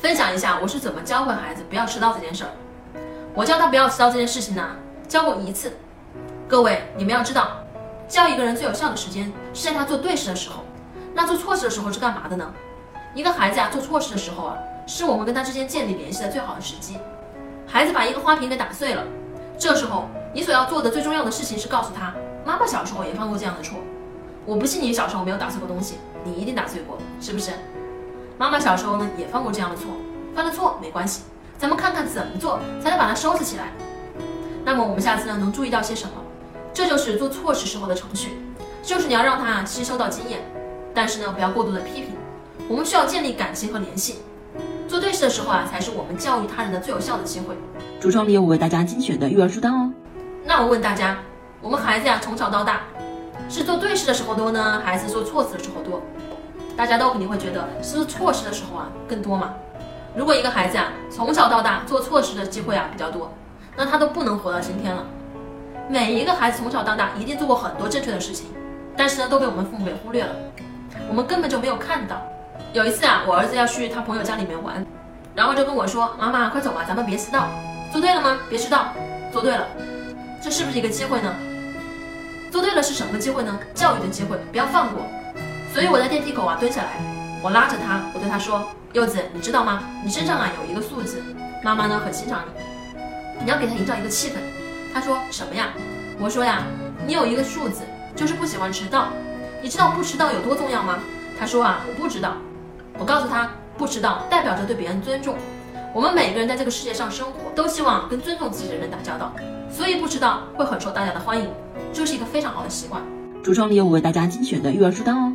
分享一下我是怎么教会孩子不要迟到这件事儿。我教他不要迟到这件事情呢，教过一次。各位，你们要知道，教一个人最有效的时间是在他做对事的时候。那做错事的时候是干嘛的呢？一个孩子啊，做错事的时候啊，是我们跟他之间建立联系的最好的时机。孩子把一个花瓶给打碎了，这时候你所要做的最重要的事情是告诉他，妈妈小时候也犯过这样的错。我不信你小时候没有打碎过东西，你一定打碎过，是不是？妈妈小时候呢也犯过这样的错，犯了错没关系，咱们看看怎么做才能把它收拾起来。那么我们下次呢能注意到些什么？这就是做错事时候的程序，就是你要让他吸收到经验，但是呢不要过度的批评。我们需要建立感情和联系。做对事的时候啊，才是我们教育他人的最有效的机会。橱窗里有我为大家精选的育儿书单哦。那我问大家，我们孩子呀从小到大，是做对事的时候多呢，还是做错事的时候多？大家都肯定会觉得是做错事的时候啊更多嘛。如果一个孩子啊从小到大做错事的机会啊比较多，那他都不能活到今天了。每一个孩子从小到大一定做过很多正确的事情，但是呢都被我们父母给忽略了，我们根本就没有看到。有一次啊，我儿子要去他朋友家里面玩，然后就跟我说：“妈妈，快走吧，咱们别迟到。”做对了吗？别迟到，做对了，这是不是一个机会呢？做对了是什么机会呢？教育的机会，不要放过。所以我在电梯口啊蹲下来，我拉着他，我对他说：“柚子，你知道吗？你身上啊有一个素字，妈妈呢很欣赏你，你要给他营造一个气氛。”他说：“什么呀？”我说：“呀，你有一个数字，就是不喜欢迟到。你知道不迟到有多重要吗？”他说：“啊，我不知道。”我告诉他，不迟到代表着对别人尊重。我们每个人在这个世界上生活，都希望跟尊重自己的人打交道，所以不迟到会很受大家的欢迎，这是一个非常好的习惯。橱窗里有我为大家精选的育儿书单哦。